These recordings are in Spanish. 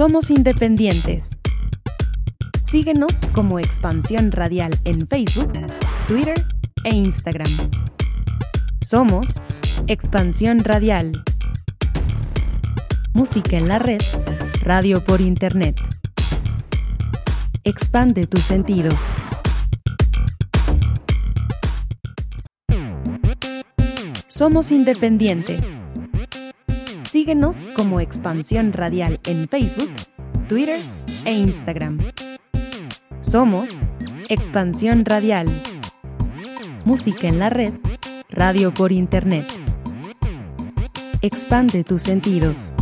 Somos independientes. Síguenos como Expansión Radial en Facebook, Twitter e Instagram. Somos Expansión Radial. Música en la red, radio por Internet. Expande tus sentidos. Somos independientes. Síguenos como Expansión Radial en Facebook, Twitter e Instagram. Somos Expansión Radial. Música en la red, radio por Internet. Expande tus sentidos.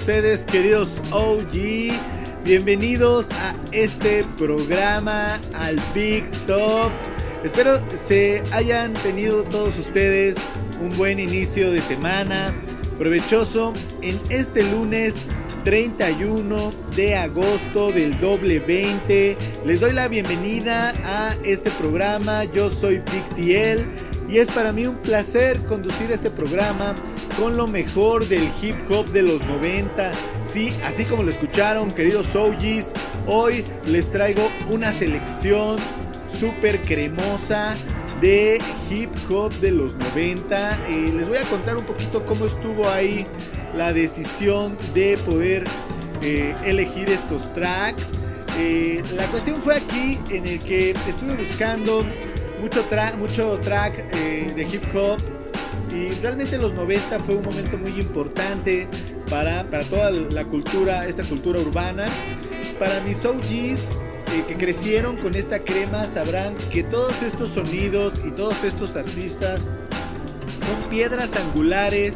Ustedes, queridos OG? Bienvenidos a este programa, al Big Top. Espero se hayan tenido todos ustedes un buen inicio de semana, provechoso en este lunes 31 de agosto del doble 20. Les doy la bienvenida a este programa. Yo soy Big TL y es para mí un placer conducir este programa con lo mejor del hip hop de los 90. Sí, así como lo escucharon, queridos OGs, hoy les traigo una selección súper cremosa de hip hop de los 90. Eh, les voy a contar un poquito cómo estuvo ahí la decisión de poder eh, elegir estos tracks. Eh, la cuestión fue aquí en el que estuve buscando mucho, mucho track de hip hop y realmente los 90 fue un momento muy importante para, para toda la cultura, esta cultura urbana. Para mis OGs eh, que crecieron con esta crema sabrán que todos estos sonidos y todos estos artistas son piedras angulares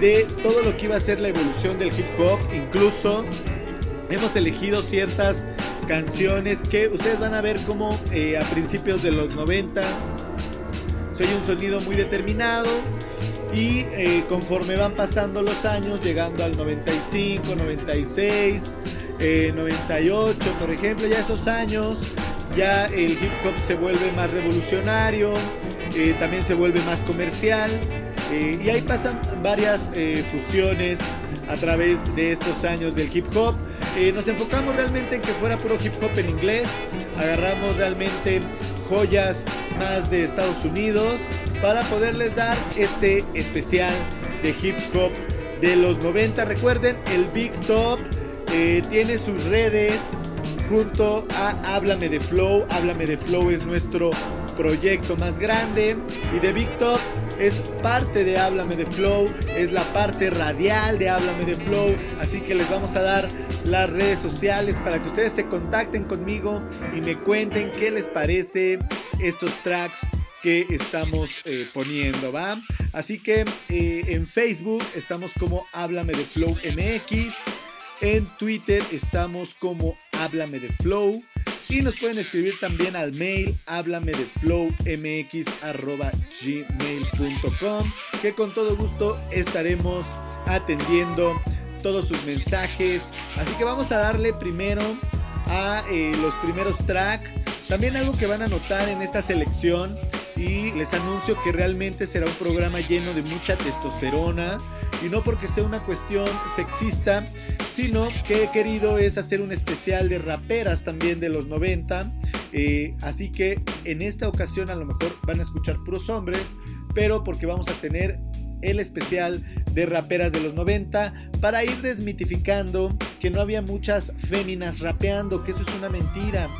de todo lo que iba a ser la evolución del hip hop. Incluso hemos elegido ciertas canciones que ustedes van a ver como eh, a principios de los 90 soy un sonido muy determinado y eh, conforme van pasando los años, llegando al 95, 96, 98, por ejemplo, ya esos años, ya el hip hop se vuelve más revolucionario, eh, también se vuelve más comercial. Eh, y ahí pasan varias fusiones a través de estos años del hip hop. nos enfocamos realmente en que fuera puro hip hop en inglés. Agarramos realmente joyas más de Estados Unidos para poderles dar este especial de hip hop de los 90. Recuerden, el Big Top eh, tiene sus redes junto a Háblame de Flow. Háblame de Flow es nuestro proyecto más grande. Y de Big es parte de Háblame de Flow, es la parte radial de Háblame de Flow, así que les vamos a dar las redes sociales para que ustedes se contacten conmigo y me cuenten qué les parece estos tracks que estamos eh, poniendo, ¿va? Así que eh, en Facebook estamos como Háblame de Flow MX, en Twitter estamos como Háblame de Flow y nos pueden escribir también al mail háblame de flowmx@gmail.com que con todo gusto estaremos atendiendo todos sus mensajes. Así que vamos a darle primero a eh, los primeros tracks. También algo que van a notar en esta selección y les anuncio que realmente será un programa lleno de mucha testosterona y no porque sea una cuestión sexista, sino que he querido es hacer un especial de raperas también de los 90. Eh, así que en esta ocasión a lo mejor van a escuchar puros hombres, pero porque vamos a tener el especial de raperas de los 90 para ir desmitificando que no había muchas féminas rapeando, que eso es una mentira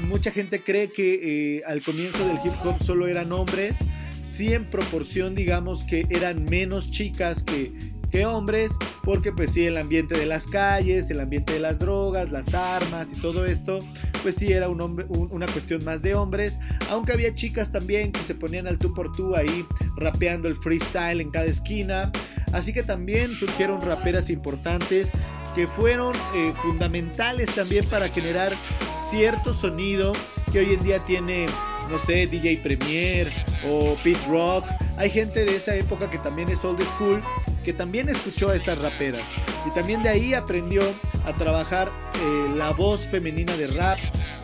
mucha gente cree que eh, al comienzo del hip hop solo eran hombres, sí en proporción digamos que eran menos chicas que, que hombres, porque pues sí, el ambiente de las calles, el ambiente de las drogas, las armas y todo esto, pues sí era una cuestión más de hombres, aunque había chicas también que se ponían al tú por tú ahí rapeando el freestyle en cada esquina, así que también surgieron raperas importantes que fueron eh, fundamentales también para generar cierto sonido que hoy en día tiene no sé, DJ Premier o Pete Rock. Hay gente de esa época que también es old school, que también escuchó a estas raperas. Y también de ahí aprendió a trabajar eh, la voz femenina de rap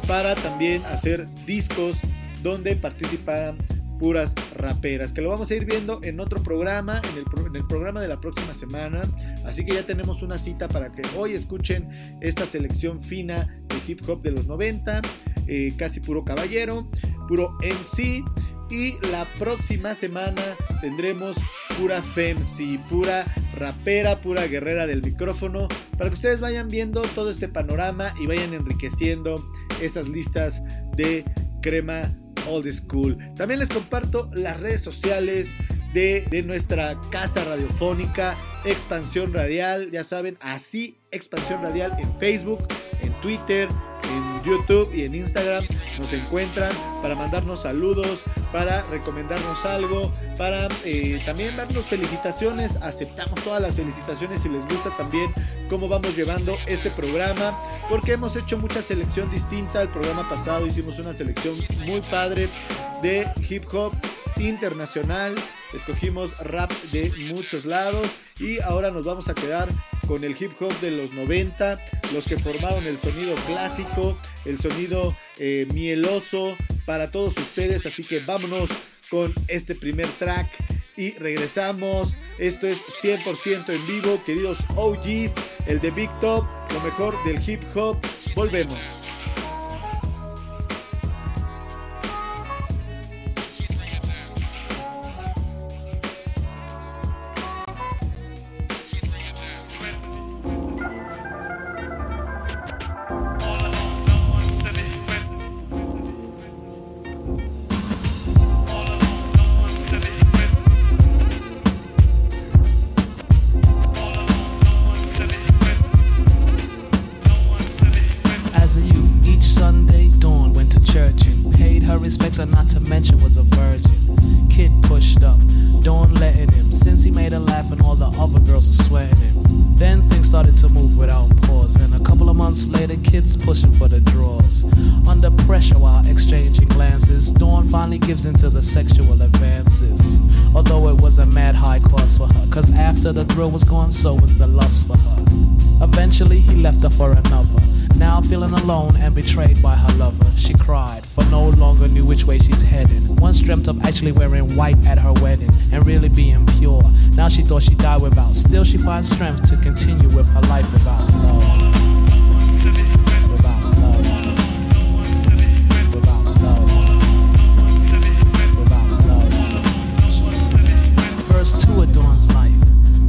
para también hacer discos donde participaran puras raperas, que lo vamos a ir viendo en otro programa, en el, programa de la próxima semana. Así que ya tenemos una cita para que hoy escuchen esta selección fina de hip hop de los 90, eh, casi puro caballero, puro MC. Y la próxima semana tendremos pura femsi, pura rapera, pura guerrera del micrófono, para que ustedes vayan viendo todo este panorama y vayan enriqueciendo esas listas de crema old school. También les comparto las redes sociales de, de, nuestra casa radiofónica, Expansión Radial, ya saben, así Expansión Radial en Facebook, en Twitter, en YouTube y en Instagram nos encuentran para mandarnos saludos, para recomendarnos algo, para eh, también darnos felicitaciones. Aceptamos todas las felicitaciones si les gusta también cómo vamos llevando este programa, porque hemos hecho mucha selección distinta. El programa pasado hicimos una selección muy padre de hip hop internacional. Escogimos rap de muchos lados y ahora nos vamos a quedar con el hip hop de los 90, los que formaron el sonido clásico, el sonido eh, mieloso para todos ustedes. Así que vámonos con este primer track y regresamos. Esto es 100% en vivo, queridos OGs, el de Big Top, lo mejor del hip hop. Volvemos. Feeling alone and betrayed by her lover, she cried, for no longer knew which way she's heading. Once dreamt of actually wearing white at her wedding and really being pure. Now she thought she'd die without. Still, she finds strength to continue with her life without love.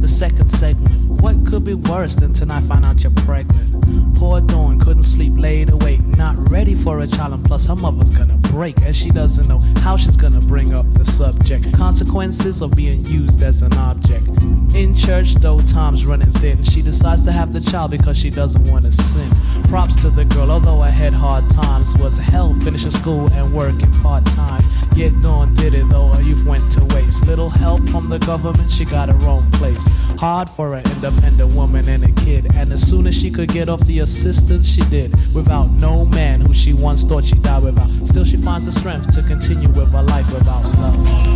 second segment. What could be worse than tonight find out you're pregnant? Poor Dawn couldn't sleep, laid awake, not ready for a child, and plus her mother's gonna break, and she doesn't know how she's gonna bring up the subject. Consequences of being used as an object. In church, though time's running thin, she decides to have the child because she doesn't want to sin. Props to the girl, although I had hard times, was hell finishing school and working part time. Yet Dawn did it though her youth went to waste. Little help from the government, she got her own place. Hard for an independent woman and a kid, and as soon as she could get off the assistance, she did. Without no man who she once thought she'd die without. Still, she finds the strength to continue with her life without love.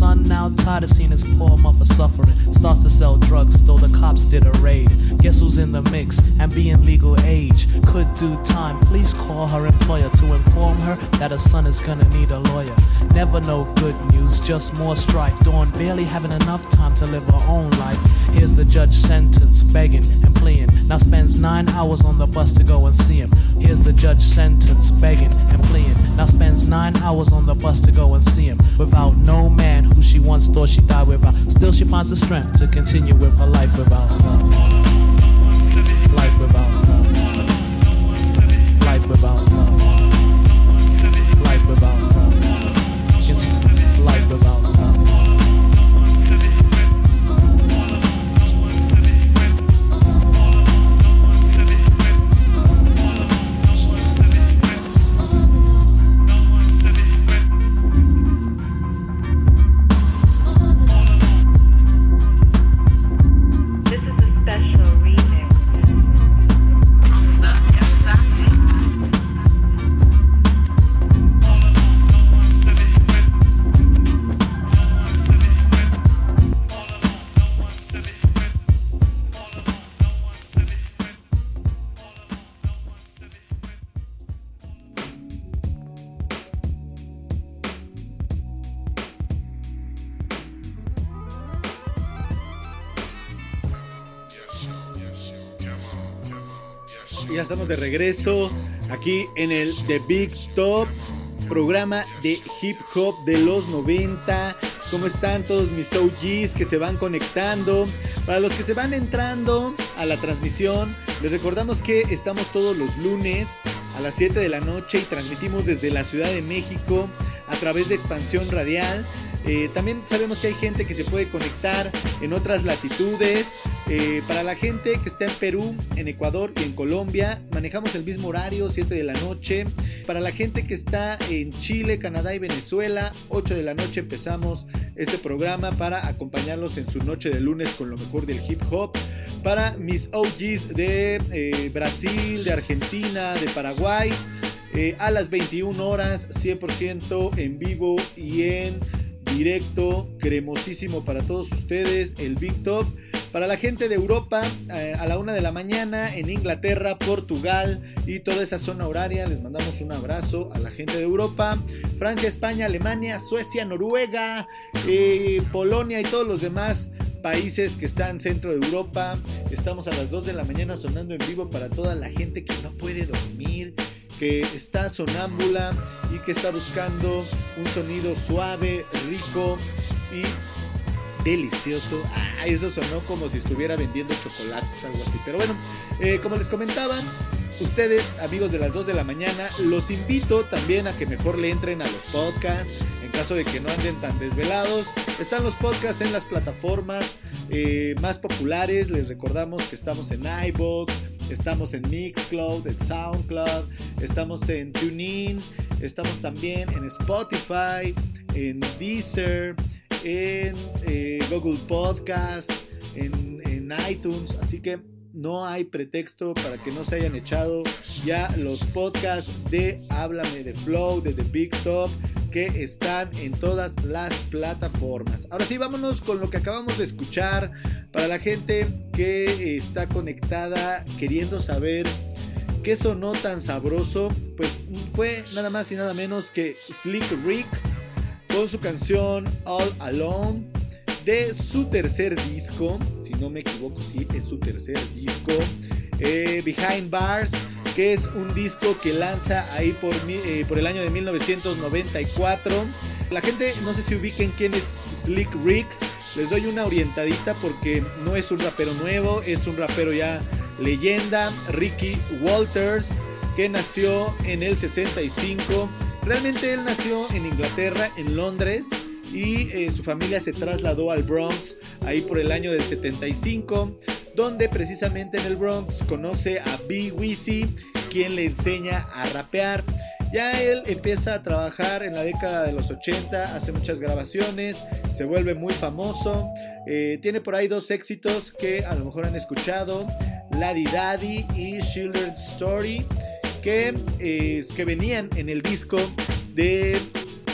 Son now tired of seeing his poor mother suffering. Starts to sell drugs, though the cops did a raid. Guess who's in the mix and being legal age? Could do time. Please call her employer to inform her that her son is gonna need a lawyer. Never no good news, just more strife. Dawn barely having enough time to live her own life. Here's the judge sentence, begging and pleading. Now spends nine hours on the bus to go and see him. Here's the judge sentence, begging and pleading. Now spends nine hours on the bus to go and see him without no man who she once thought she died without. Still, she finds the strength to continue with her life without love. Life without de regreso aquí en el The Big Top, programa de hip hop de los 90. ¿Cómo están todos mis OGs que se van conectando? Para los que se van entrando a la transmisión, les recordamos que estamos todos los lunes a las 7 de la noche y transmitimos desde la Ciudad de México a través de Expansión Radial. Eh, también sabemos que hay gente que se puede conectar en otras latitudes. Eh, para la gente que está en Perú, en Ecuador y en Colombia, manejamos el mismo horario, 7 de la noche. Para la gente que está en Chile, Canadá y Venezuela, 8 de la noche empezamos este programa para acompañarlos en su noche de lunes con lo mejor del hip hop. Para mis OGs de eh, Brasil, de Argentina, de Paraguay, eh, a las 21 horas, 100% en vivo y en directo, cremosísimo para todos ustedes, el Big Top. Para la gente de Europa, eh, a la una de la mañana, en Inglaterra, Portugal y toda esa zona horaria, les mandamos un abrazo a la gente de Europa. Francia, España, Alemania, Suecia, Noruega, eh, Polonia y todos los demás países que están centro de Europa. Estamos a las 2 de la mañana sonando en vivo para toda la gente que no puede dormir, que está sonámbula y que está buscando un sonido suave, rico y delicioso. Ah, eso sonó como si estuviera vendiendo chocolates, algo así. Pero bueno, eh, como les comentaba, ustedes, amigos de las 2 de la mañana, los invito también a que mejor le entren a los podcasts. En caso de que no anden tan desvelados, están los podcasts en las plataformas eh, más populares. Les recordamos que estamos en iBox, estamos en Mixcloud, en Soundcloud, estamos en TuneIn, estamos también en Spotify, en Deezer, en eh, Google Podcast, en, en iTunes. Así que no hay pretexto para que no se hayan echado ya los podcasts de Háblame de Flow, de The Big Top, que están en todas las plataformas. Ahora sí, vámonos con lo que acabamos de escuchar. Para la gente que está conectada queriendo saber qué sonó tan sabroso, pues fue nada más y nada menos que Slick Rick con su canción All Alone de su tercer disco, si no me equivoco, sí, es su tercer disco, eh, Behind Bars, que es un disco que lanza ahí por, eh, el año de 1994. La gente, no sé si ubiquen quién es Slick Rick, les doy una orientadita porque no es un rapero nuevo, es un rapero ya leyenda, Ricky Walters, que nació en el 65. Realmente él nació en Inglaterra, en Londres, y eh, su familia se trasladó al Bronx ahí por el año del 75, donde precisamente en el Bronx conoce a B. Weezy, quien le enseña a rapear. Ya él empieza a trabajar en la década de los 80, hace muchas grabaciones, se vuelve muy famoso. eh, tiene por ahí dos éxitos que a lo mejor han escuchado, Laddie Daddy y Children's Story, que, eh, que venían en el disco de,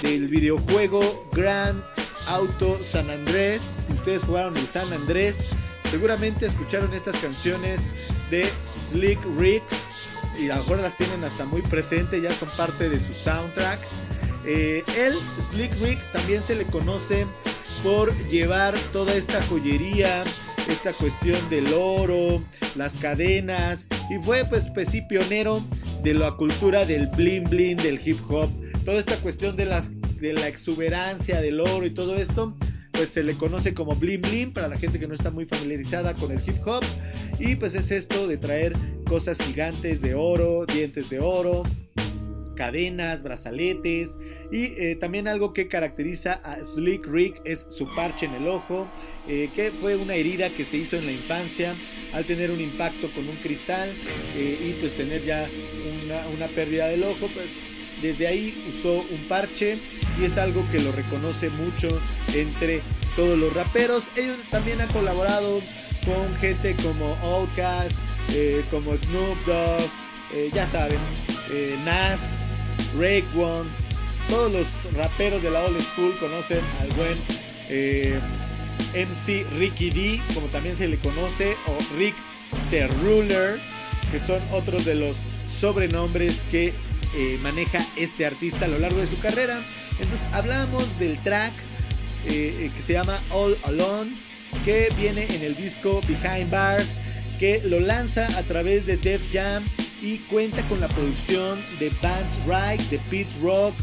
del videojuego Grand Auto San Andrés. Si ustedes jugaron el San Andrés, seguramente escucharon estas canciones de Slick Rick y a lo mejor las tienen hasta muy presente, ya son parte de su soundtrack. Eh, él, Slick Rick, también se le conoce por llevar toda esta joyería, esta cuestión del oro, las cadenas, y fue pues, pues sí, pionero de la cultura del bling bling del hip hop. Toda esta cuestión de, la exuberancia del oro y todo esto, pues se le conoce como bling bling para la gente que no está muy familiarizada con el hip hop. Y pues es esto de traer cosas gigantes de oro, dientes de oro, cadenas, brazaletes y eh, también algo que caracteriza a Slick Rick es su parche en el ojo, eh, que fue una herida que se hizo en la infancia al tener un impacto con un cristal eh, y pues tener ya una, una pérdida del ojo, pues desde ahí usó un parche y es algo que lo reconoce mucho entre todos los raperos. Ellos también han colaborado con gente como Outkast, como Snoop Dogg, ya saben, Nas, One, todos los raperos de la old school conocen al buen eh, MC Ricky D, como también se le conoce, o Rick the Ruler, que son otros de los sobrenombres que eh, maneja este artista a lo largo de su carrera. Entonces hablamos del track eh, que se llama All Alone, que viene en el disco Behind Bars, que lo lanza a través de Def Jam y cuenta con la producción de Vance Wright, de Pete Rock,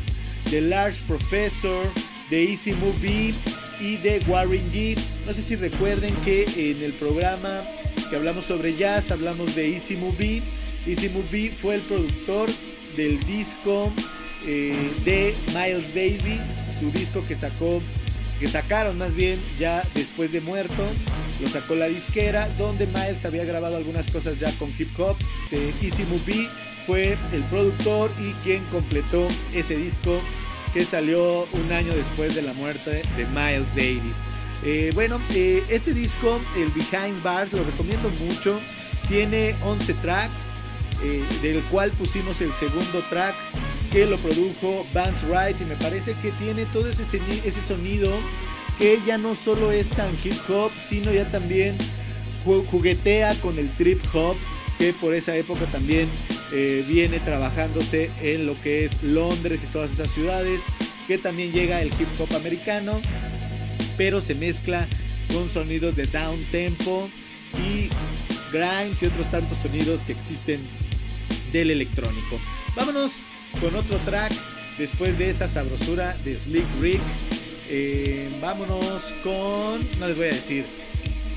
de Large Professor, de Easy Movie y de Warren G. No sé si recuerden que en el programa que hablamos sobre jazz hablamos de Easy Movie. Easy Movie fue el productor del disco eh, de Miles Davis, su disco que sacó sacaron más bien ya después de muerto. Lo sacó la disquera, donde Miles había grabado algunas cosas ya con hip hop. De Easy Movie fue el productor y quien completó ese disco que salió un año después de la muerte de Miles Davis. Eh, bueno, eh, este disco, el Behind Bars, lo recomiendo mucho. Tiene 11 tracks, eh, del cual pusimos el segundo track que lo produjo Vance Wright y me parece que tiene todo ese, ese sonido que ya no solo es tan hip hop, sino ya también juguetea con el trip hop, que por esa época también eh, viene trabajándose en lo que es Londres y todas esas ciudades, que también llega el hip hop americano, pero se mezcla con sonidos de down tempo y grinds y otros tantos sonidos que existen del electrónico. Vámonos con otro track después de esa sabrosura de Slick Rick. Eh, vámonos con. No les voy a decir.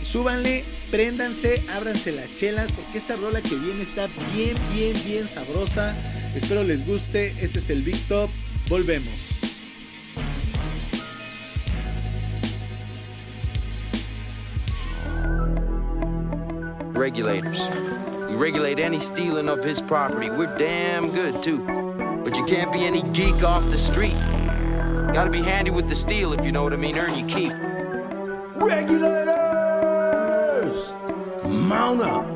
Súbanle, préndanse, ábranse las chelas, porque esta rola que viene está bien, bien, bien sabrosa. Espero les guste. Este es el Big Top. Volvemos. Regulators. We regulate any stealing of his property. We're damn good, too. But you can't be any geek off the street. Gotta be handy with the steel, if you know what I mean. Earn your keep. Regulators! Mount up!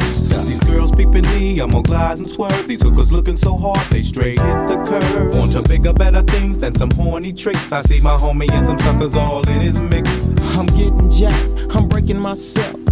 Since these girls peeping me, I'm gonna glide and swerve. These hookers looking so hard, they straight hit the curve. Want to bigger, better things than some horny tricks. I see my homie and some suckers all in his mix. I'm getting jacked, I'm breaking myself.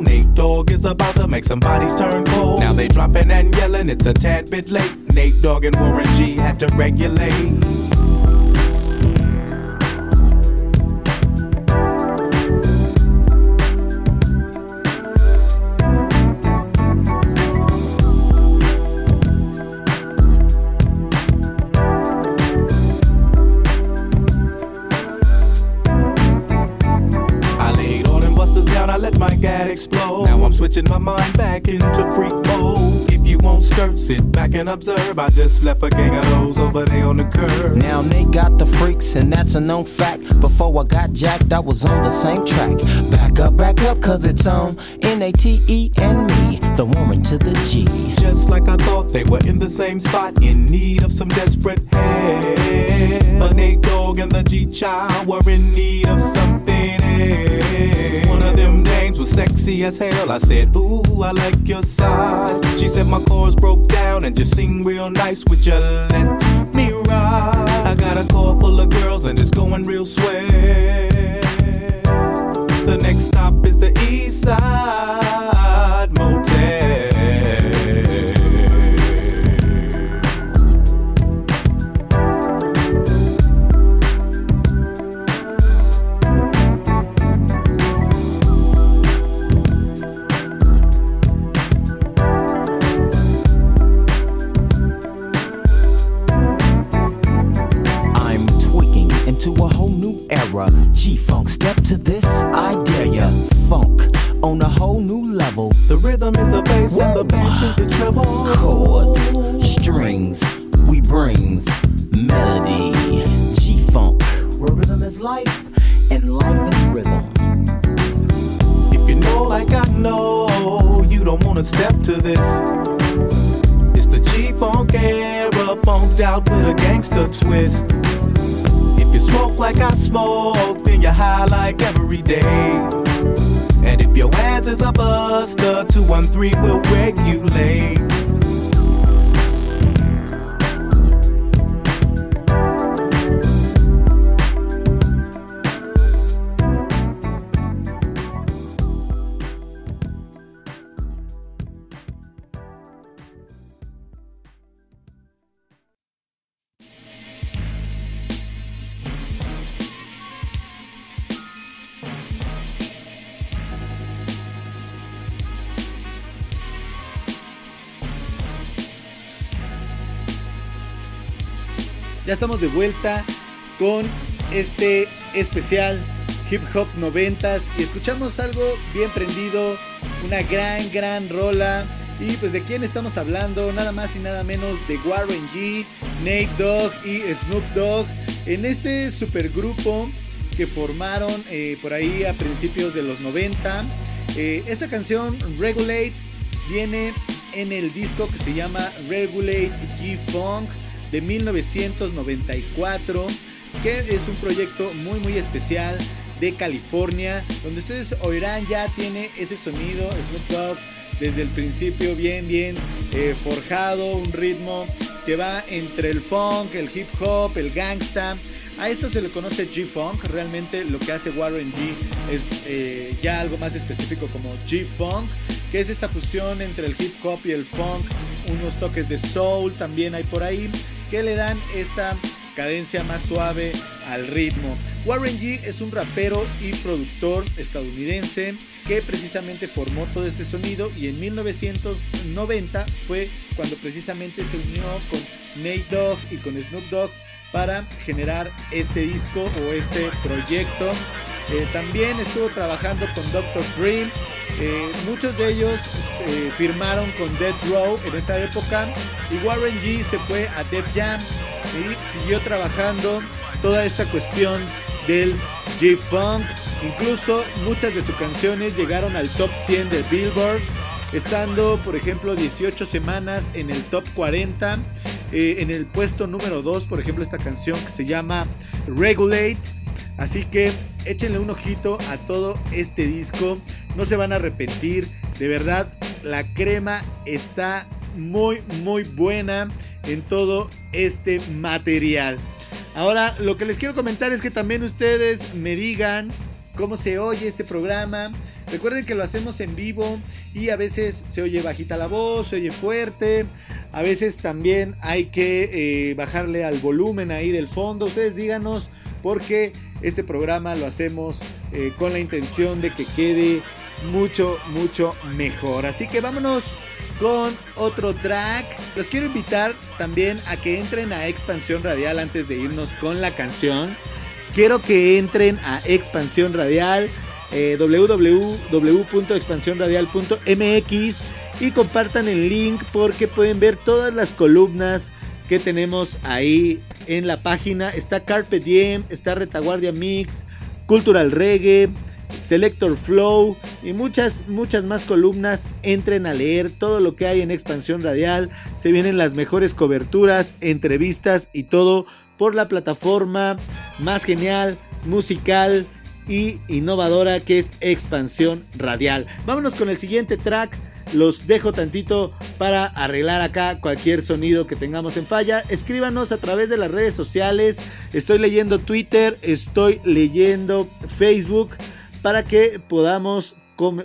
Nate Dogg is about to make some bodies turn cold. Now they dropping and yelling, it's a tad bit late. Nate Dogg and Warren G had to regulate. Switching my mind back into freak mode. If you won't skirt, sit back and observe. I just left a gang of those over there on the curb. Now they got the freaks, and that's a known fact. Before I got jacked, I was on the same track. Back up, back up, cause it's on N A T E and me, the woman to the G. Just like I thought, they were in the same spot, in need of some desperate help. The Nate Dogg and the G Child were in need of something else. One of them dames was sexy as hell. I said, Ooh, I like your size. She said my chords broke down and just sing real nice. Would you let me ride? I got a car full of girls and it's going real swell. The next stop is the East Side is the treble. Chords, strings, we brings melody. G Funk, where rhythm is life and life is rhythm. If you know like I know, you don't wanna step to this. It's the G-Funk era, funked out with a gangster twist. If you smoke like I smoke, then you're high like every day. And if your ass is a buster, 213 will regulate. Estamos de vuelta con este especial Hip Hop 90s y escuchamos algo bien prendido, una gran, gran rola. Y pues de quién estamos hablando, nada más y nada menos de Warren G, Nate Dogg y Snoop Dogg en este supergrupo que formaron eh, por ahí a principios de los 90. Eh, esta canción, Regulate, viene en el disco que se llama Regulate G-Funk de 1994, que es un proyecto muy muy especial de California, donde ustedes oirán ya tiene ese sonido Snoop Dogg desde el principio bien bien eh, forjado, un ritmo que va entre el funk, el hip hop, el gangsta. A esto se le conoce G-Funk, realmente lo que hace Warren G es eh, ya algo más específico como G-Funk, que es esa fusión entre el hip hop y el funk, unos toques de soul también hay por ahí, que le dan esta cadencia más suave al ritmo. Warren G es un rapero y productor estadounidense que precisamente formó todo este sonido y en 1990 fue cuando precisamente se unió con Nate Dogg y con Snoop Dogg para generar este disco o este proyecto. Eh, también estuvo trabajando con Dr. Dre. Eh, muchos de ellos eh, firmaron con Death Row en esa época. Y Warren G se fue a Def Jam y siguió trabajando toda esta cuestión del G-Funk. Incluso muchas de sus canciones llegaron al top 100 de Billboard, estando por ejemplo 18 semanas en el top 40. Eh, en el puesto número 2, por ejemplo, esta canción que se llama Regulate. Así que échenle un ojito a todo este disco. No se van a arrepentir. De verdad, la crema está muy, muy buena en todo este material. Ahora, lo que les quiero comentar es que también ustedes me digan cómo se oye este programa. Recuerden que lo hacemos en vivo y a veces se oye bajita la voz, se oye fuerte. A veces también hay que eh, bajarle al volumen ahí del fondo. Ustedes díganos porque este programa lo hacemos eh, con la intención de que quede mucho, mucho mejor. Así que vámonos con otro track. Los quiero invitar también a que entren a Expansión Radial antes de irnos con la canción. Quiero que entren a Expansión Radial. Eh, www.expansionradial.mx y compartan el link porque pueden ver todas las columnas que tenemos ahí en la página. Está Carpe Diem, está Retaguardia Mix, Cultural Reggae, Selector Flow y muchas, muchas más columnas. Entren a leer todo lo que hay en Expansión Radial. Se vienen las mejores coberturas, entrevistas y todo por la plataforma más genial, musical y innovadora que es Expansión Radial. Vámonos con el siguiente track. Los dejo tantito para arreglar acá cualquier sonido que tengamos en falla. Escríbanos a través de las redes sociales. Estoy leyendo Twitter, estoy leyendo Facebook para que podamos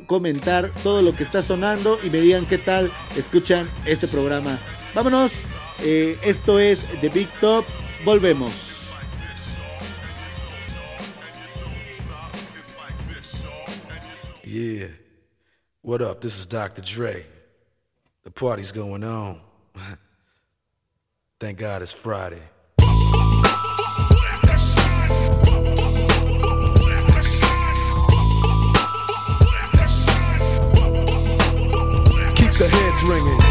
comentar todo lo que está sonando y me digan qué tal escuchan este programa. Vámonos, eh, esto es The Big Top, volvemos. Yeah. What up? This is Dr. Dre. The party's going on. Thank God it's Friday. Keep the heads ringing.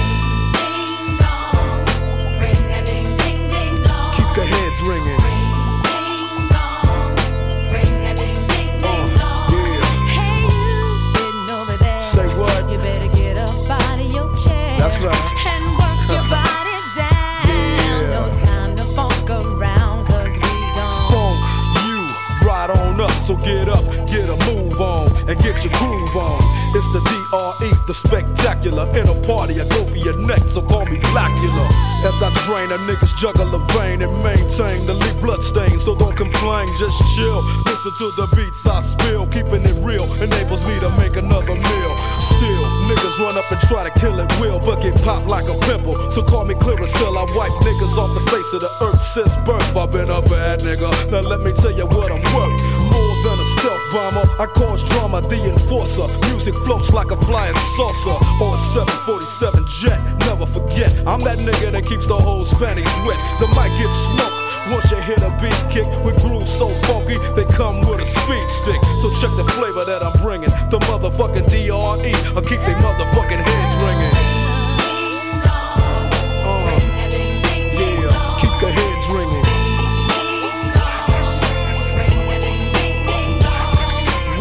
That's right. And work your body down. Yeah. No time to funk around, cause we gon' Funk you right on up. So get up, get a move on, and get your groove on. It's the DRE, the spectacular. In a party, I go for your neck, so call me Blackula. As I drain, a niggas juggle a vein and maintain the leak blood stain. So don't complain, just chill. Listen to the beats I spill, keeping it real enables me to make another meal. Still, niggas run up and try to kill it will, but get popped like a pimple. So call me Clearasil, I wipe niggas off the face of the earth since birth. I've been a bad nigga. Now let me tell you what I'm worth. More than a stealth bomber, I cause drama, the enforcer. Music floats like a flying saucer or a 747 jet. Never forget, I'm that nigga that keeps the whole panties wet. The mic gets smoked. Once you hit a beat kick with grooves so funky, they come with a speed stick. So check the flavor that I'm bringing. The motherfucking DRE, I'll keep they motherfucking heads ringing. Uh, yeah, keep the heads ringing.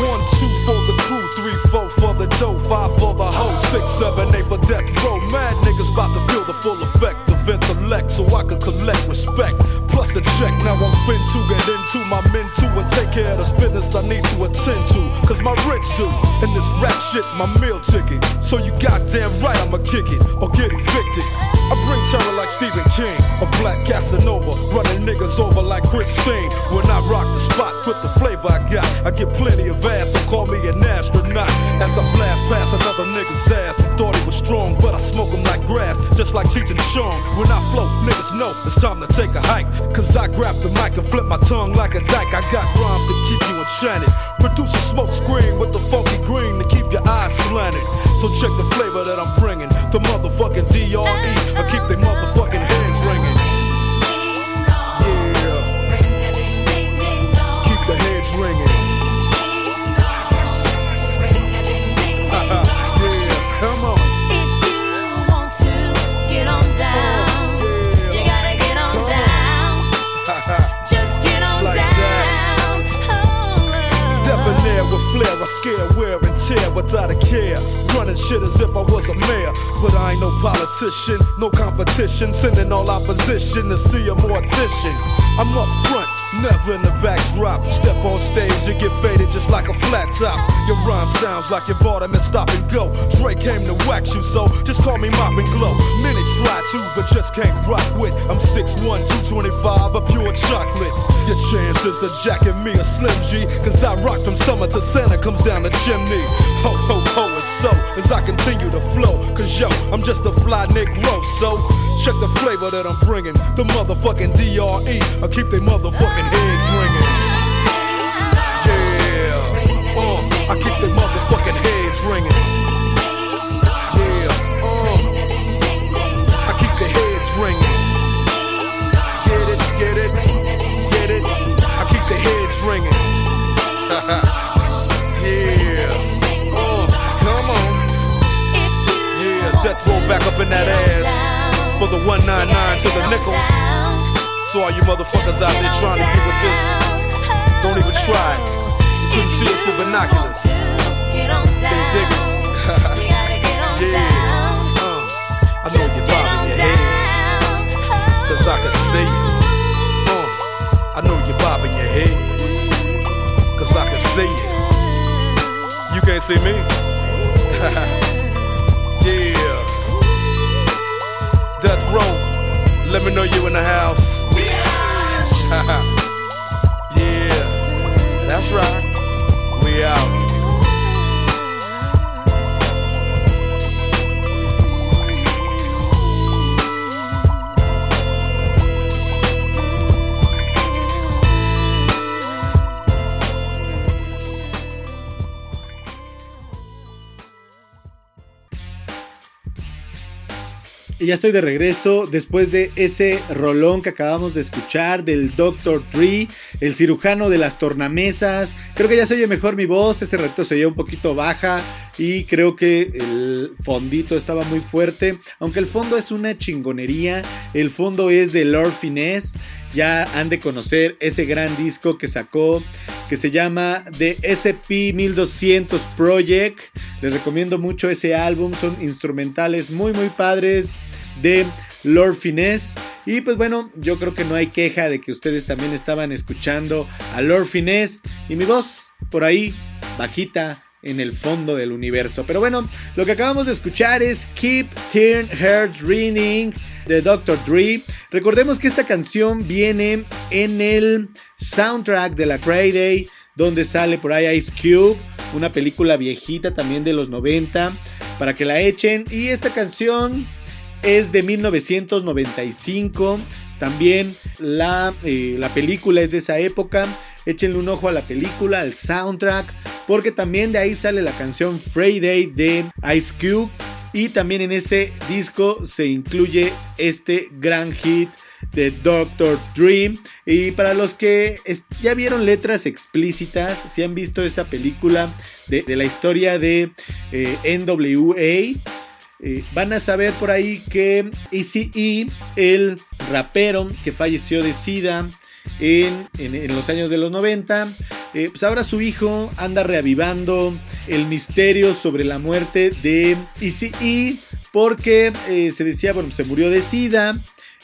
One, two for the crew, three, four for the dough, five for the hoe, six, seven, eight for death row. Mad niggas about to feel the full effect of intellect so I can collect respect. Plus a check, now I'm fin to get into my men too and take care of this business I need to attend to. Cause my rich do, and this rap shit's my meal ticket. So you goddamn right I'ma kick it or get evicted. I bring terror like Stephen King, a black Casanova, running niggas over like Christine. When I rock the spot with the flavor I got, I get plenty of ass, so call me an astronaut. As I blast past another nigga's ass, he thought he was strong, but I smoke him like grass, just like Cheech and. When I flow, niggas know it's time to take a hike. Cause I grab the mic and flip my tongue like a dyke. I got rhymes to keep you enchanted. Produce a smoke screen with the funky green to keep your eyes slanted. So check the flavor that I'm bringing. The motherfucking DRE. I keep they motherfucking heads ringing. Yeah. Keep the heads ringing. yeah, come on. If you want to get on down, you gotta get on down. Just get on down. Debonair with flair, I scare, and tear without a care. Running shit as if I was a mayor. But I ain't no politician, no competition. Sending all opposition to see a mortician. I'm up front, never in the backdrop. Step on stage, you get faded just like a flat top. Your rhyme sounds like you bought 'em and stop and go. Drake came to wax you, so just call me Mop and Glow. Many try to, but just can't rock with. I'm 6'1, 225, a pure chocolate. Your chances to jacket me a Slim G, cause I rock from summer to Santa comes down the chimney. Ho, ho, ho, and so as I continue to flow, cause yo, I'm just a fly Negro, so check the flavor that I'm bringing. The motherfucking DRE, I keep they motherfucking heads ringing. Yeah, uh, I keep they Roll back up in that ass for the 199 to the nickel. So all you motherfuckers out there trying to get with this, don't even try it. You couldn't see us with binoculars. You dig it? yeah. Uh, I know you're bobbing your head. Cause I can see you. Uh, I know you're bobbing your head. Cause I can see you. You can't see me. Death row. Let me know you in the house. yeah. That's right. We out. Ya estoy de regreso después de ese rolón que acabamos de escuchar del Dr. Dre, el cirujano de las tornamesas. Creo que ya se oye mejor mi voz, ese reto se oye un poquito baja y creo que el fondito estaba muy fuerte. Aunque el fondo es una chingonería, el fondo es de Lord Finesse. Ya han de conocer ese gran disco que sacó que se llama The SP 1200 Project. Les recomiendo mucho ese álbum, son instrumentales muy muy padres de Lord Finesse. Y pues bueno, yo creo que no hay queja de que ustedes también estaban escuchando a Lord Finesse y mi voz por ahí bajita en el fondo del universo. Pero bueno, lo que acabamos de escuchar es Keep Turn Heart Reading de Dr. Dre. Recordemos que esta canción viene en el soundtrack de la Friday, donde sale por ahí Ice Cube, una película viejita también de los 90, para que la echen. Y esta canción es de 1995. También la, eh, la película es de esa época. Échenle un ojo a la película, al soundtrack, porque también de ahí sale la canción Friday de Ice Cube. Y también en ese disco se incluye este gran hit de Doctor Dream. Y para los que ya vieron letras explícitas, si han visto esa película de, la historia de eh, NWA, eh, van a saber por ahí que ECE, el rapero que falleció de SIDA en, en, los años de los 90, eh, pues ahora su hijo anda reavivando el misterio sobre la muerte de ECE porque eh, se decía, bueno, se murió de SIDA.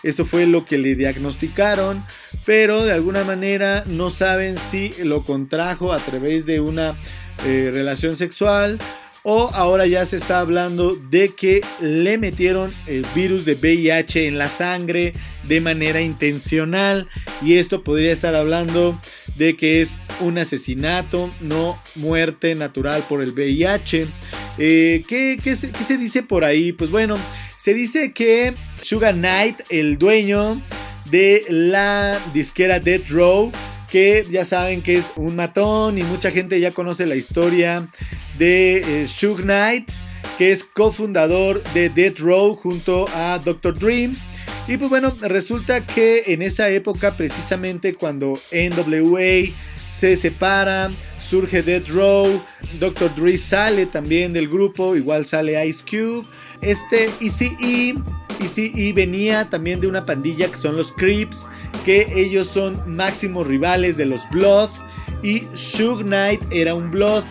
Eso fue lo que le diagnosticaron, pero de alguna manera no saben si lo contrajo a través de una relación sexual o ahora ya se está hablando de que le metieron el virus de VIH en la sangre de manera intencional y esto podría estar hablando de que es un asesinato, no muerte natural por el VIH. Eh, ¿qué, qué, se, ¿Qué se dice por ahí? Pues bueno, se dice que Sugar Knight, el dueño de la disquera Death Row, que ya saben que es un matón y mucha gente ya conoce la historia de eh, Suge Knight, que es cofundador de Death Row junto a Dr. Dream. Y pues bueno, resulta que en esa época, precisamente cuando NWA se separa, surge Death Row, Dr. Dre sale también del grupo, igual sale Ice Cube. Este ECE, ECE venía también de una pandilla que son los Creeps, que ellos son máximos rivales de los Blood. Y Suge Knight era un Blood.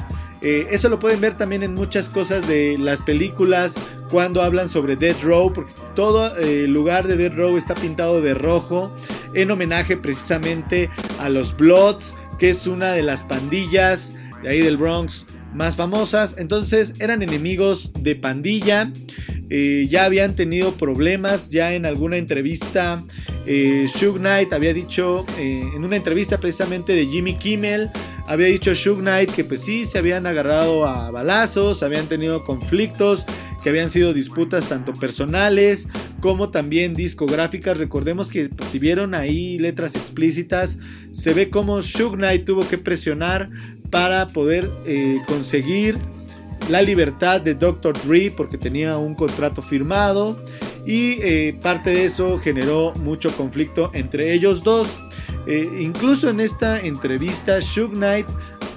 Eh, eso lo pueden ver también en muchas cosas de las películas cuando hablan sobre Dead Row, porque todo el eh, lugar de Dead Row está pintado de rojo en homenaje precisamente a los Bloods, que es una de las pandillas de ahí del Bronx más famosas. Entonces eran enemigos de pandilla. Eh, ya habían tenido problemas. Ya en alguna entrevista, eh, Shug Knight había dicho, eh, en una entrevista precisamente de Jimmy Kimmel, había dicho Shug Knight que pues sí, se habían agarrado a balazos, habían tenido conflictos, que habían sido disputas tanto personales como también discográficas. Recordemos que pues, si vieron ahí letras explícitas, se ve como Shug Knight tuvo que presionar para poder eh, conseguir la libertad de Dr. Dre porque tenía un contrato firmado y eh, parte de eso generó mucho conflicto entre ellos dos. Eh, incluso en esta entrevista, Shug Knight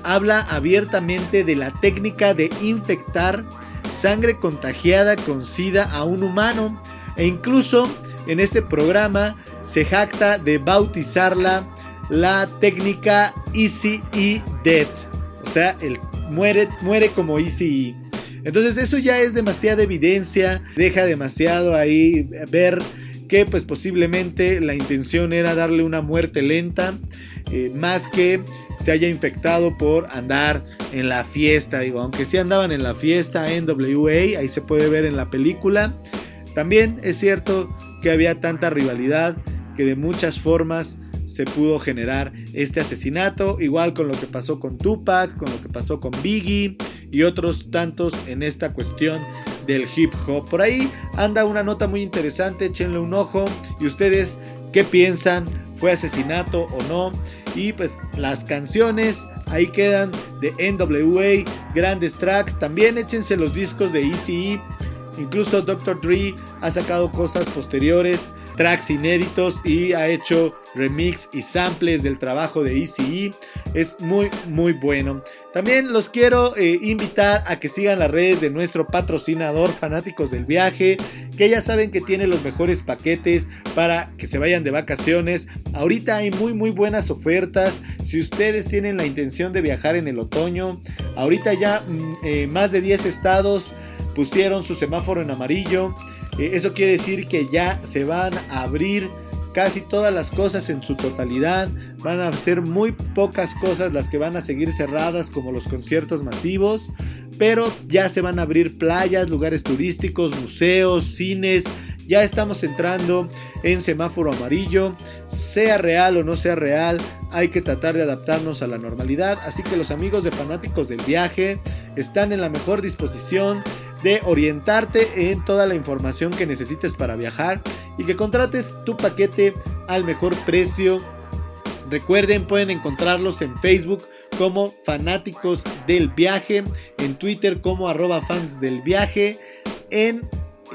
habla abiertamente de la técnica de infectar sangre contagiada con SIDA a un humano e incluso en este programa se jacta de bautizarla la técnica Easy E Dead, o sea, el muere, muere como Easy. Entonces eso ya es demasiada evidencia, deja demasiado ahí ver que pues posiblemente la intención era darle una muerte lenta, eh, más que se haya infectado por andar en la fiesta, digo, aunque sí andaban en la fiesta NWA, ahí se puede ver en la película. También es cierto que había tanta rivalidad que de muchas formas se pudo generar este asesinato, igual con lo que pasó con Tupac, con lo que pasó con Biggie y otros tantos en esta cuestión del hip hop. Por ahí anda una nota muy interesante, échenle un ojo y ustedes qué piensan, fue asesinato o no. Y pues las canciones ahí quedan de NWA, grandes tracks, también échense los discos de ECE, incluso Dr. Dre ha sacado cosas posteriores tracks inéditos y ha hecho remix y samples del trabajo de ECE. Es muy, muy bueno. También los quiero eh, invitar a que sigan las redes de nuestro patrocinador Fanáticos del Viaje, que ya saben que tiene los mejores paquetes para que se vayan de vacaciones. Ahorita hay muy, muy buenas ofertas. Si ustedes tienen la intención de viajar en el otoño, ahorita ya mm, eh, más de 10 estados pusieron su semáforo en amarillo. Eh, eso quiere decir que ya se van a abrir casi todas las cosas en su totalidad. Van a ser muy pocas cosas las que van a seguir cerradas como los conciertos masivos. Pero ya se van a abrir playas, lugares turísticos, museos, cines. Ya estamos entrando en semáforo amarillo. Sea real o no sea real, hay que tratar de adaptarnos a la normalidad. Así que los amigos de fanáticos del viaje están en la mejor disposición de orientarte en toda la información que necesites para viajar y que contrates tu paquete al mejor precio. Recuerden, pueden encontrarlos en Facebook como fanáticos del viaje, en Twitter como arroba fans del viaje, en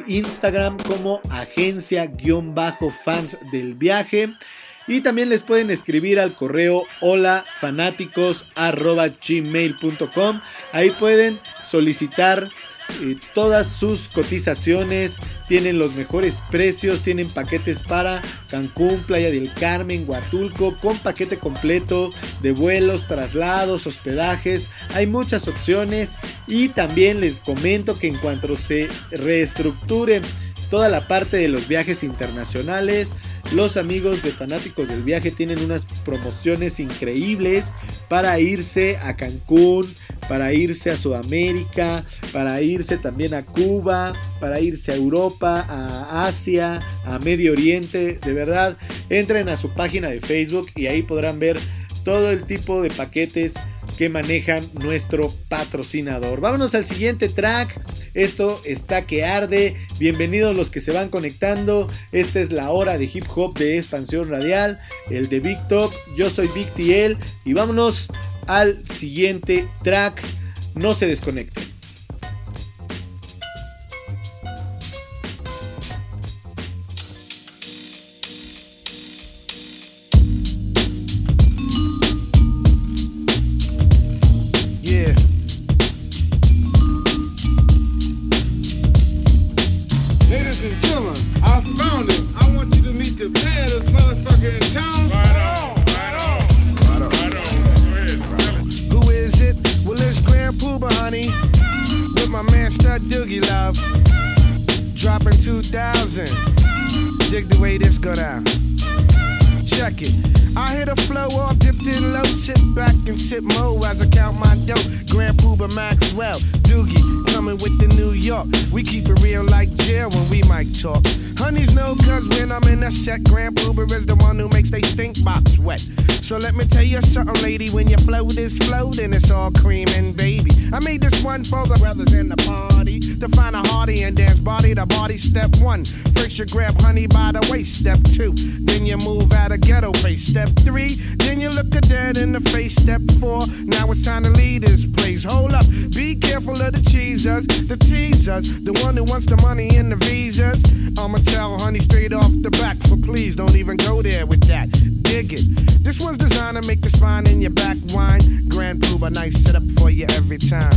Instagram como agencia-fans del viaje. Y también les pueden escribir al correo hola. Ahí pueden solicitar todas sus cotizaciones, tienen los mejores precios, tienen paquetes para Cancún, Playa del Carmen, Huatulco, con paquete completo de vuelos, traslados, hospedajes, hay muchas opciones y también les comento que en cuanto se reestructure toda la parte de los viajes internacionales, los amigos de fanáticos del viaje tienen unas promociones increíbles para irse a Cancún, para irse a Sudamérica, para irse también a Cuba, para irse a Europa, a Asia, a Medio Oriente. De verdad, entren a su página de Facebook y ahí podrán ver todo el tipo de paquetes que manejan nuestro patrocinador. Vámonos al siguiente track. Esto está que arde. Bienvenidos los que se van conectando. Esta es la hora de hip hop de expansión radial, el de Big Top. Yo soy Big TL y vámonos al siguiente track. No se desconecten. I found it. I want you to meet the baddest motherfucker in town. Who is it? Well, it's Grand Pooba, honey. With my man Stud Doogie Love. Dropping 2000. Dig the way this go down. Check it. I hit a flow all dipped in low. Sit back and sip mo as I count my dough. Grand Pooba Maxwell. Doogie coming with the New York. We keep it real like jail when we might talk. Honeys know cause when I'm in a set, Grand Pooba is the one who makes they stink box wet. So let me tell you something, lady. When your flow is flow, then it's all cream and baby. I made this one for the brothers in the party to find a hearty and dance body to body. Step one, first you grab honey by the waist. Step two, then you move out of ghetto pace. Step three, then you look a dead in the face. Step four, now it's time to lead this place. Hold up, be careful of the cheesers, the teasers, the one who wants the money and the visas. I'ma tell honey straight off the back, but please don't even go there with that. Dig it. This one's designed to make the spine in your back wine. Grand Pooba, nice setup for you every time.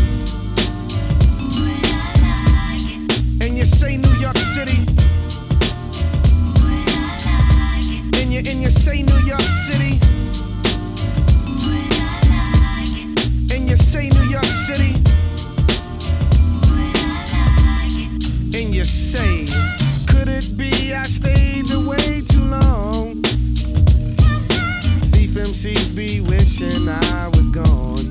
And you say New York City. And you and you say New York City. Like and you say New York City. Could it be I stayed away too long? Thief MCs be wishing I was gone.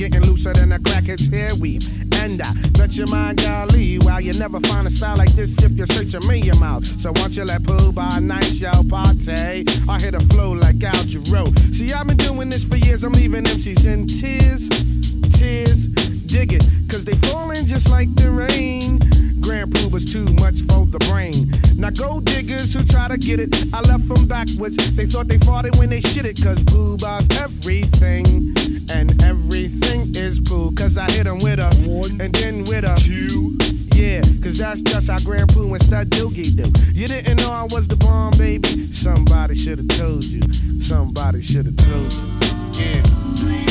getting looser than a crackhead's hair weave. And I bet your mind, golly, wow, you never find a style like this if you're search a million miles. So won't you let Pooh by nice show party? I hit a flow like Al Jarreau. See, I've been doing this for years. I'm leaving MCs in tears, tears. Dig it, cause they falling just like the rain. Grand Pooba's too much for the brain. Now go diggers who try to get it. I left them backwards. They thought they fought it when they shit it. Cause everything. And everything is Pooh. Cause I hit them with a one and then with a two. Yeah, cause that's just how Grand Pooh and Stud Doogie do. You didn't know I was the bomb, baby. Somebody should have told you. Somebody should have told you. Yeah.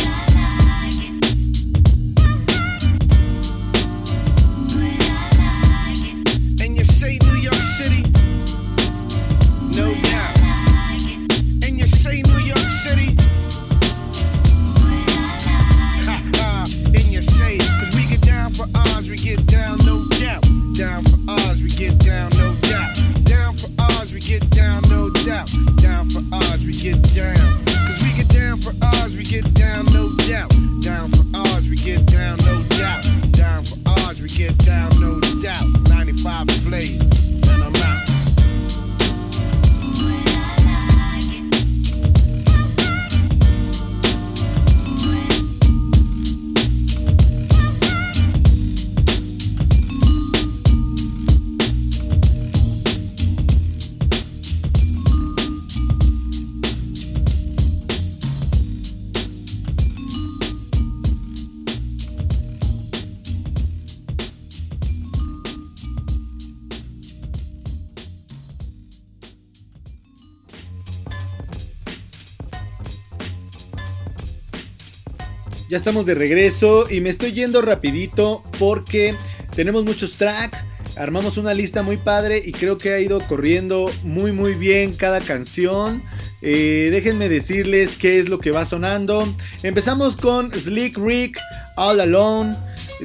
Ya estamos de regreso y me estoy yendo rapidito porque tenemos muchos tracks. Armamos una lista muy padre y creo que ha ido corriendo muy muy bien cada canción. Eh, déjenme decirles qué es lo que va sonando. Empezamos con Slick Rick All Alone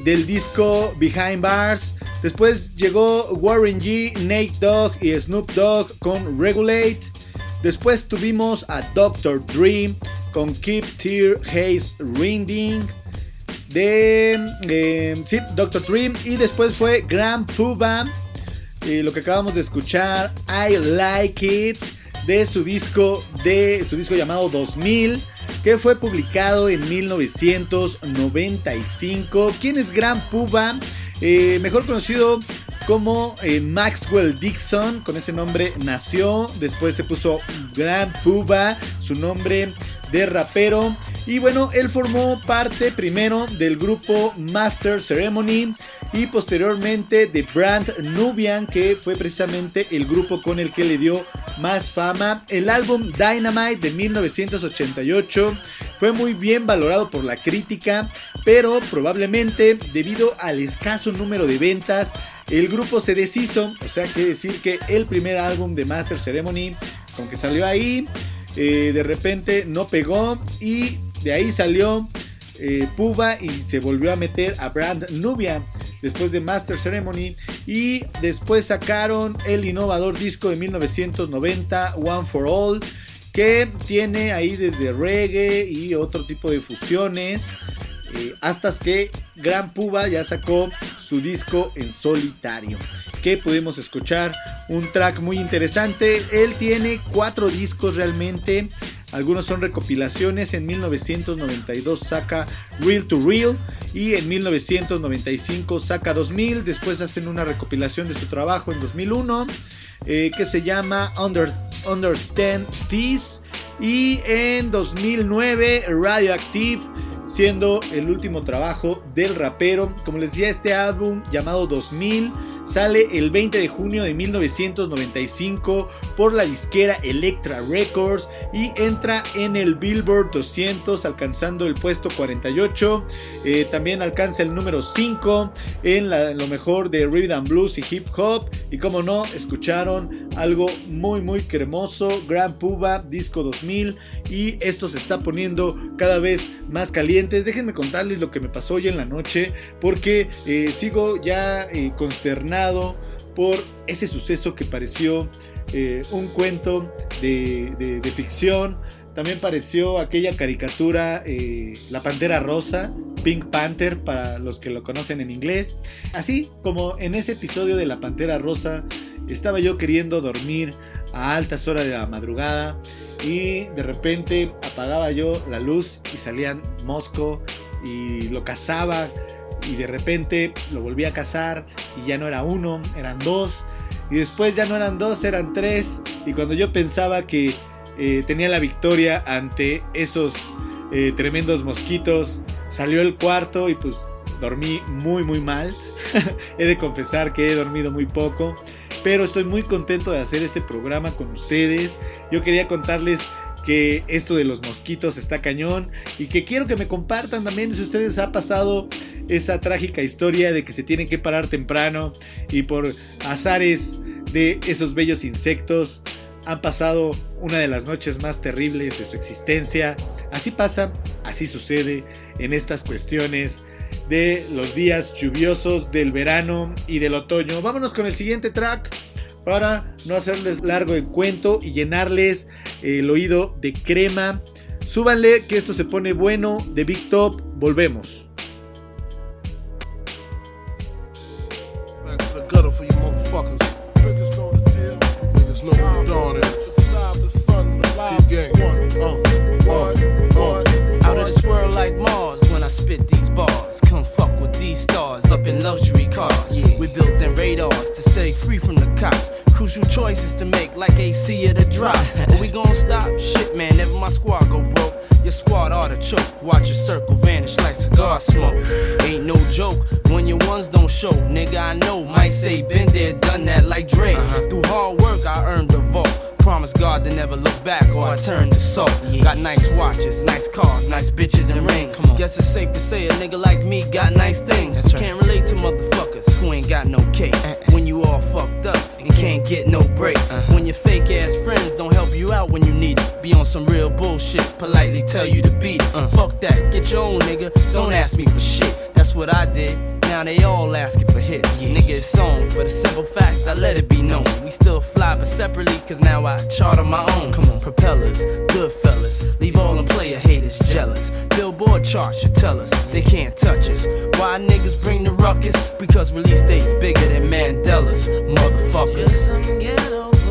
del disco Behind Bars. Después llegó Warren G, Nate Dogg y Snoop Dogg con Regulate. Después tuvimos a Dr. Dream con Keep Tear Haze Rinding de eh, sí, Dr. Dream y después fue Grand Puba y lo que acabamos de escuchar I Like It de su disco de su disco llamado 2000 que fue publicado en 1995 ¿quién es Grand Puba? Eh, mejor conocido como eh, Maxwell Dixon, con ese nombre nació, después se puso Grand Puba, su nombre de rapero. Y bueno, él formó parte primero del grupo Master Ceremony y posteriormente de Brand Nubian, que fue precisamente el grupo con el que le dio más fama. El álbum Dynamite de 1988 fue muy bien valorado por la crítica, pero probablemente debido al escaso número de ventas, el grupo se deshizo, o sea, quiere decir que el primer álbum de Master Ceremony, con que salió ahí, eh, de repente no pegó y de ahí salió eh, Puba y se volvió a meter a Brand Nubia después de Master Ceremony. Y después sacaron el innovador disco de 1990 One for All que tiene ahí desde reggae y otro tipo de fusiones eh, hasta que Gran Puba ya sacó su disco en solitario que pudimos escuchar un track muy interesante. Él tiene cuatro discos realmente. Algunos son recopilaciones. En 1992 saca Real to Real y en 1995 saca 2000 después hacen una recopilación de su trabajo en 2001 eh, que se llama Under, Understand This. Y en 2009 Radioactive siendo el último trabajo del rapero. Como les decía, este álbum llamado 2000 sale el 20 de junio de 1995 por la disquera Electra Records y entra en el Billboard 200 alcanzando el puesto 48. Eh, también alcanza el número 5 en, lo mejor de Rhythm and Blues y Hip Hop. Y como no, escucharon algo muy muy cremoso, Grand Puba Disco 2000 y esto se está poniendo cada vez más Déjenme contarles lo que me pasó hoy en la noche porque eh, sigo ya eh, consternado por ese suceso que pareció eh, un cuento de, de- ficción. También pareció aquella caricatura La Pantera Rosa, Pink Panther para los que lo conocen en inglés. Así como en ese episodio de La Pantera Rosa estaba yo queriendo dormir a altas horas de la madrugada y de repente apagaba yo la luz y salían mosco y lo cazaba y de repente lo volví a cazar y ya no era uno, eran dos y después ya no eran dos, eran tres y cuando yo pensaba que eh, tenía la victoria ante esos eh, tremendos mosquitos, salió el cuarto y pues dormí muy muy mal. he de confesar que he dormido muy poco, pero estoy muy contento de hacer este programa con ustedes. Yo quería contarles que esto de los mosquitos está cañón y que quiero que me compartan también si ustedes ha pasado esa trágica historia de que se tienen que parar temprano y por azares de esos bellos insectos han pasado una de las noches más terribles de su existencia. Así pasa, así sucede en estas cuestiones de los días lluviosos del verano y del otoño. Vámonos con el siguiente track para no hacerles largo el cuento y llenarles el oído de crema. Súbanle que esto se pone bueno de Big Top. Volvemos. Out of this world like Mars spit these bars. Come fuck with these stars up in luxury cars. We built them radars to stay free from the cops. Crucial choices to make like AC at a drop. Are we gon' stop? Shit, man, never my squad go broke. Your squad ought to choke. Watch your circle vanish like cigar smoke. Ain't no joke when your ones don't show. Nigga, I know. Might say been there, done that like Dre. Uh-huh. Through hard work, I earned a vault. Promise God to never look back or I turn to salt. Got nice watches, nice cars, nice bitches and rings. Guess it's safe to say a nigga like me got nice things. Can't relate to motherfuckers who ain't got no cake. When you all fucked up and can't get no break. Uh-huh. When your fake ass friends don't help you out when you need it. Be on some real bullshit, politely tell you to beat it. Uh-huh. Fuck that, get your own nigga. Don't ask me for shit. That's what I did. Now they all asking for hits. Nigga, it's on for the simple fact, I let it be known. We still fly, but separately, cause now I chart on my own. Come on, propellers, good fellas. Leave all them player haters jealous. Billboard charts should tell us they can't touch us. Why niggas bring the ruckus? Because release dates bigger than Mandela's. Cause I'm ghetto.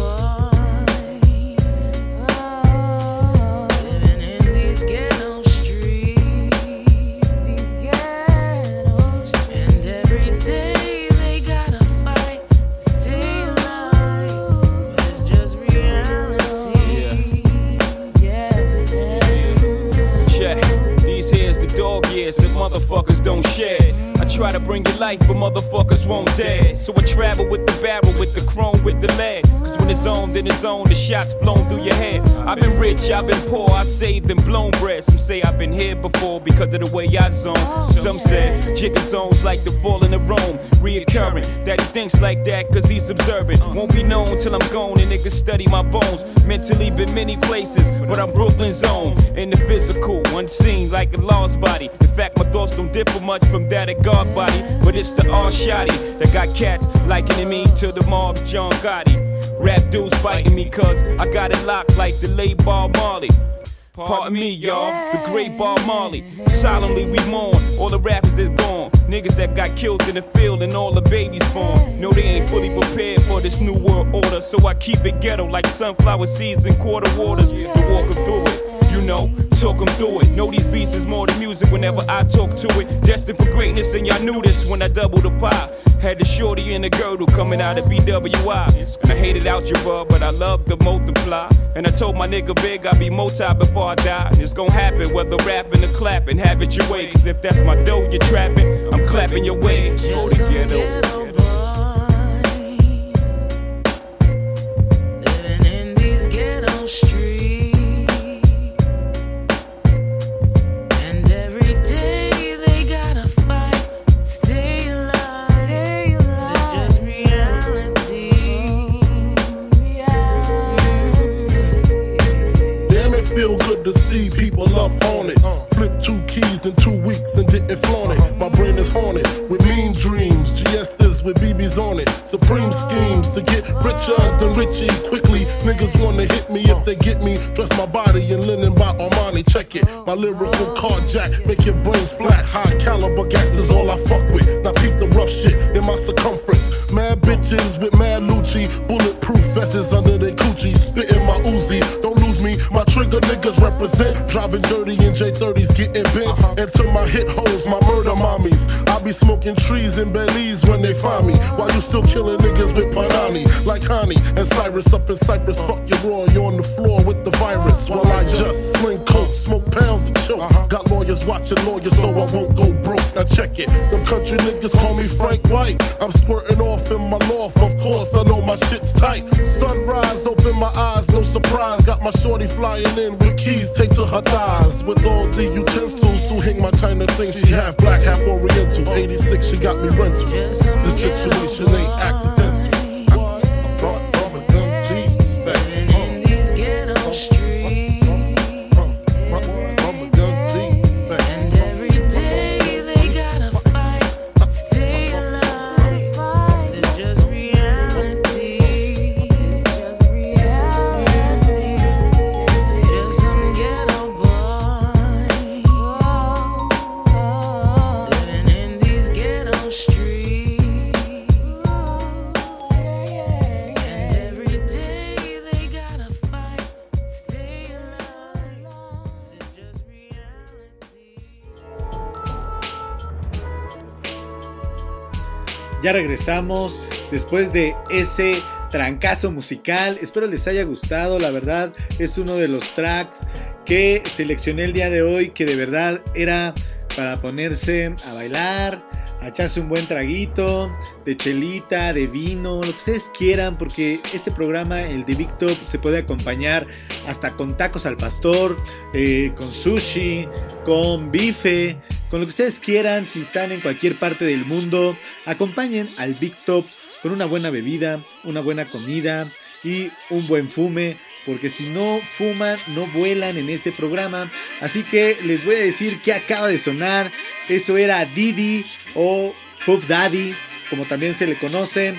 To bring you life, but motherfuckers won't dare. So I travel with the barrel, with the chrome, with the lead. Cause when it's on, then it's on, the shots flown through your head. I've been rich, I've been poor, I saved and blown bread. Some say I've been here before because of the way I zone. Some say jigger zones like the falling of Rome, reoccurring. That he thinks like that cause he's observant. Won't be known till I'm gone and niggas study my bones. Mentally been many places, but I'm Brooklyn's own. In the physical, unseen like a lost body. In fact, my thoughts don't differ much from that of God body. But it's the all shotty that got cats likening me to the mob John Gotti. Rap dudes fighting me cause I got it locked like the late Bob Marley. Pardon me, y'all, the great Bob Marley. Solemnly we mourn all the rappers that's gone. Niggas that got killed in the field and all the babies born. No, they ain't fully prepared for this new world order. So I keep it ghetto like sunflower seeds and quarter waters. To walk 'em through it. You know, talk them through it. Know these beats is more than music whenever I talk to it. Destined for greatness, and y'all knew this when I doubled the pie. Had the shorty and the girdle coming out of BWI. And I hated algebra, but I love the multiply. And I told my nigga Big I'd be multi before I die. And it's gonna happen, whether rapping or clapping, have it your way. Cause if that's my dough you're trapping, I'm clapping your way. Slow to. Living in these ghetto streets, My lyrical carjack make your brains flat. High caliber gas is all I fuck with. Now peep the rough shit in my circumference. Mad bitches with mad Lucci. Bulletproof vests under their coochie. Spitting my Uzi. Don't lose me. My trigger niggas represent. Driving dirty in J30s, getting bent. Uh-huh. And to my hit hoes, my murder mommies. I be smoking trees in Belize when they find me. While you still killing niggas with Panani. Like Honey and Cyrus up in Cyprus. Fuck your raw, watching lawyers, so I won't go broke. Now check it. Them country niggas call me Frank White. I'm squirting off in my loft, of course. I know my shit's tight. Sunrise, open my eyes, no surprise. Got my shorty flying in with keys taped to her thighs. With all the utensils to hang my China thing. She half black, half oriental. 86, she got me rental. This situation ain't accidental. Ya regresamos después de ese trancazo musical. Espero les haya gustado. La verdad es uno de los tracks que seleccioné el día de hoy que de verdad era para ponerse a bailar, a echarse un buen traguito de chelita, de vino, lo que ustedes quieran, porque este programa, el de Big Top, se puede acompañar hasta con tacos al pastor, eh, con sushi, con bife, con lo que ustedes quieran, si están en cualquier parte del mundo, acompañen al Big Top con una buena bebida, una buena comida y un buen fume, porque si no fuman, no vuelan en este programa. Así que les voy a decir que acaba de sonar. Eso era Didi o Puff Daddy, como también se le conoce.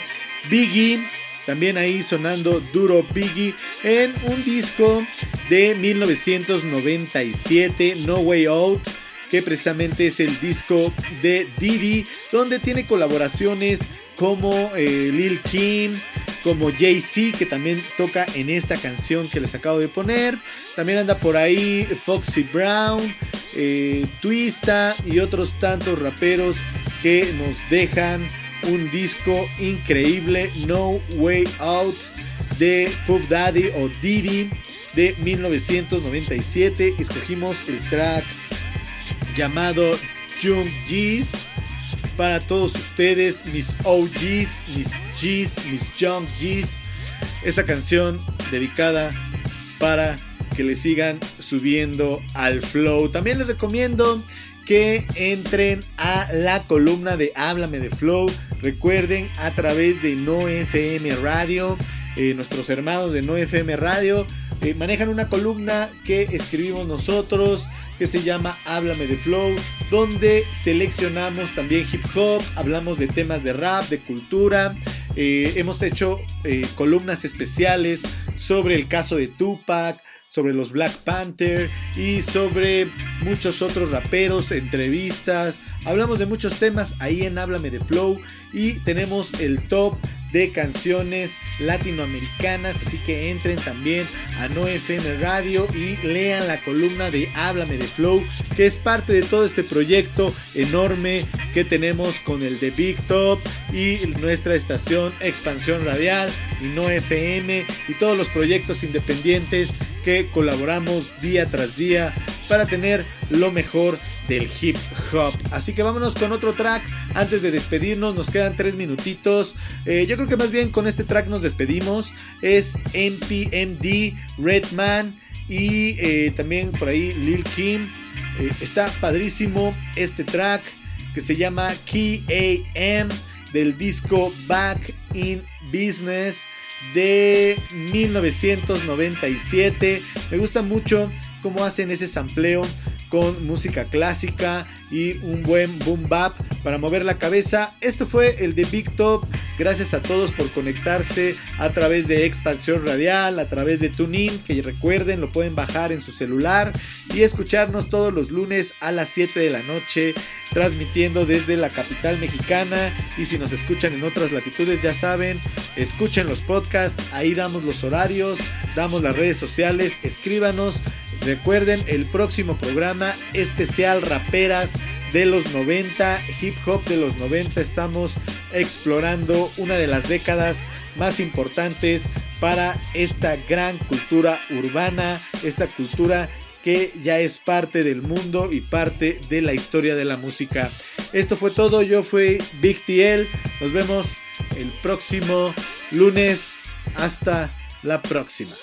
Biggie, también ahí sonando duro Biggie en un disco de 1997, No Way Out que precisamente es el disco de Didi, donde tiene colaboraciones como eh, Lil Kim, como Jay-Z, que también toca en esta canción que les acabo de poner. También anda por ahí Foxy Brown, eh, Twista y otros tantos raperos que nos dejan un disco increíble, No Way Out, de Puff Daddy o Didi de 1997. Escogimos el track llamado Young G's para todos ustedes, mis OGs, mis G's, mis Young G's. Esta canción dedicada para que le sigan subiendo al flow. También les recomiendo que entren a la columna de Háblame de Flow. Recuerden a través de No FM Radio, eh, nuestros hermanos de No FM Radio eh, manejan una columna que escribimos nosotros que se llama Háblame de Flow, donde seleccionamos también hip hop, hablamos de temas de rap, de cultura. eh, hemos hecho eh, columnas especiales sobre el caso de Tupac, sobre los Black Panther y sobre muchos otros raperos, entrevistas. Hablamos de muchos temas ahí en Háblame de Flow y tenemos el top de canciones latinoamericanas, así que entren también a No FM Radio y lean la columna de Háblame de Flow, que es parte de todo este proyecto enorme que tenemos con el de Big Top y nuestra estación Expansión Radial y No FM y todos los proyectos independientes que colaboramos día tras día para tener lo mejor del hip hop. Así que vámonos con otro track. Antes de despedirnos, nos quedan tres minutitos. Eh, yo creo que más bien con este track nos despedimos. Es MPMD, Redman y eh, también por ahí Lil Kim. Eh, está padrísimo este track que se llama Key AM del disco Back in Business de 1997. Me gusta mucho cómo hacen ese sampleo con música clásica y un buen boom bap para mover la cabeza. Esto fue el de Big Top. Gracias a todos por conectarse a través de Expansión Radial, a través de TuneIn, que recuerden lo pueden bajar en su celular y escucharnos todos los lunes a las 7 de la noche, transmitiendo desde la capital mexicana. Y si nos escuchan en otras latitudes, ya saben, escuchen los podcasts, ahí damos los horarios, damos las redes sociales, escríbanos. Recuerden el próximo programa especial Raperas de los 90, hip hop de los 90. Estamos explorando una de las décadas más importantes para esta gran cultura urbana, esta cultura que ya es parte del mundo y parte de la historia de la música. Esto fue todo, yo fui Big TL, nos vemos el próximo lunes, hasta la próxima.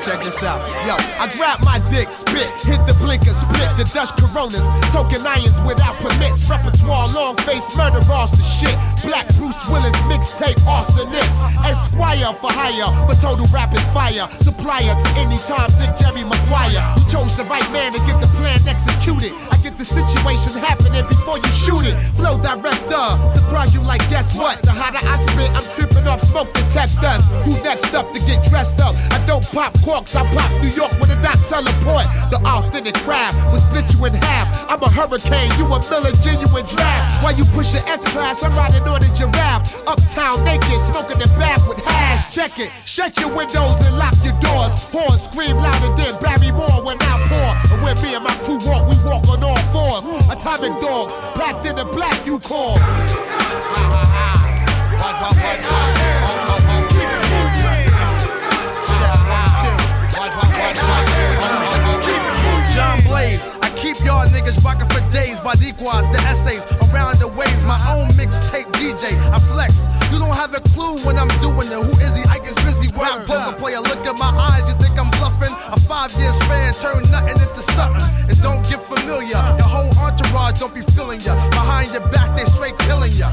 Check this out. Yo, I grab my dick, spit, hit the blinker, split the Dutch Coronas, token irons without permits, repertoire, long face, murder, all the shit. Black Bruce Willis, mixtape, arsonist. Esquire for hire, for total rapid fire. Supplier to any time, Dick Jerry Maguire. You chose the right man to get the plan executed. I get the situation happening before you shoot it. Flow director, surprise you like guess what? The hotter I spit, I'm tripping off smoke detectors. Who next up to get dressed up? I don't pop corks, I pop New York with a dot teleport. The authentic crab will split you in half. I'm a hurricane, you a Miller genuine draft. Why you push your S class? I'm riding on a giraffe. Uptown naked, smoking the back with hash. Check it, shut your windows and lock your doors. Horn scream louder than Barry Moore when I pour. And when me and my crew walk, we walk on all fours. Atomic dogs, packed in the black you call. John keep y'all niggas rockin' for days. Bodiquas, the guys, the essays, around the ways. My own mixtape DJ, I flex. You don't have a clue when I'm doing it. Who is he? I get busy. Rap poker player, look at my eyes. You think I'm bluffing? A five year span, turn nothing into something. And don't get familiar. Your whole entourage don't be feeling ya. Behind your back, they straight killing ya.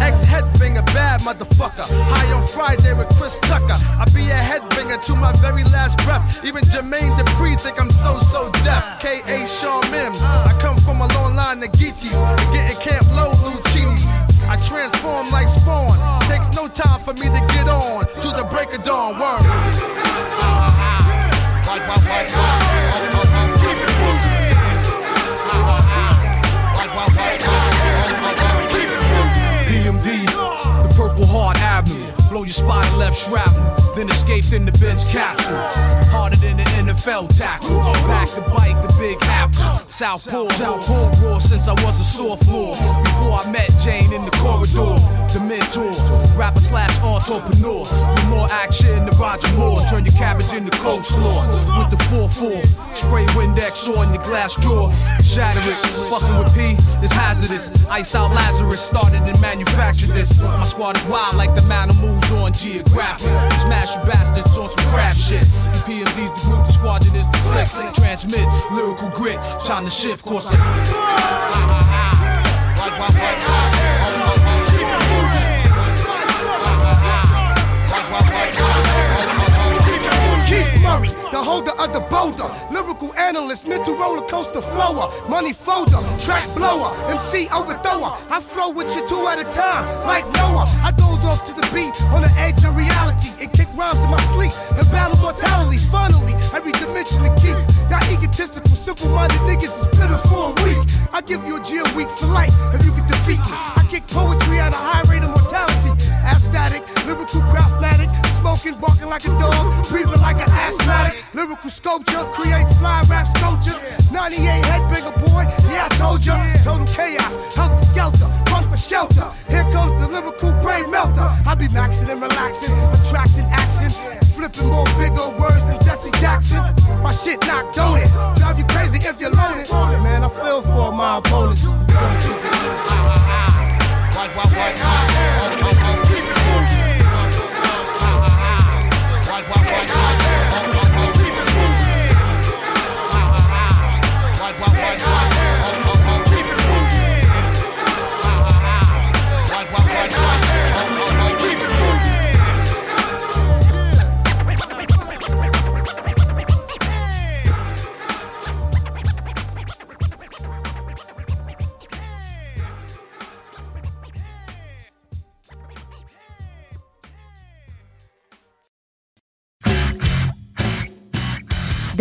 Ex headbanger, bad motherfucker. High on Friday with Chris Tucker. I be a headbanger to my very last breath. Even Jermaine Dupri think I'm so so deaf. K.A. Sean Mims. I come from a long line of Geechees. Getting Camp Low Lucinis. I transform like spawn. Takes no time for me to get on. To the break of dawn. Word. PMD, Purple Heart Avenue. Blow your spine left shrapnel. Then escaped in the Benz capsule. Harder than the NFL tackle. Back to bite the big apple. Southpaw, Southpaw since I was a sophomore. Before I met Jane in the corridor. The mentor, rapper slash entrepreneur. With more action than Roger Moore. Turn your cabbage into coleslaw. With the 4-4. Spray Windex on your glass drawer. Shatter it. Fucking with P is hazardous. Iced out Lazarus started and manufactured this. My squad is wild like the man who moves on geographic. Smash you bastards on some crap shit. PMD's the group, the squadron is the click. Transmit lyrical grit. Time to shift course. Keith holder of the boulder. Lyrical analyst, mental roller coaster flower. Money folder, track blower, MC overthrower. I flow with you two at a time, like Noah. I doze off to the beat on the edge of reality and kick rhymes in my sleep and battle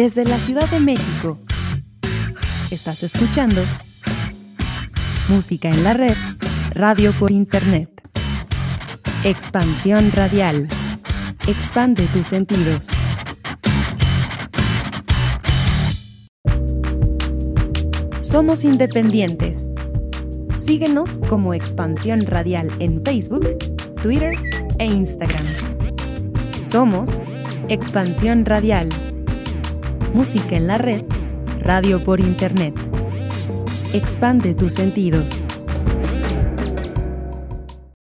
Desde la Ciudad de México, estás escuchando Música en la Red, Radio por Internet. Expansión Radial. Expande tus sentidos. Somos independientes. Síguenos como Expansión Radial en Facebook, Twitter e Instagram. Somos Expansión Radial. Música en la red, radio por internet. Expande tus sentidos.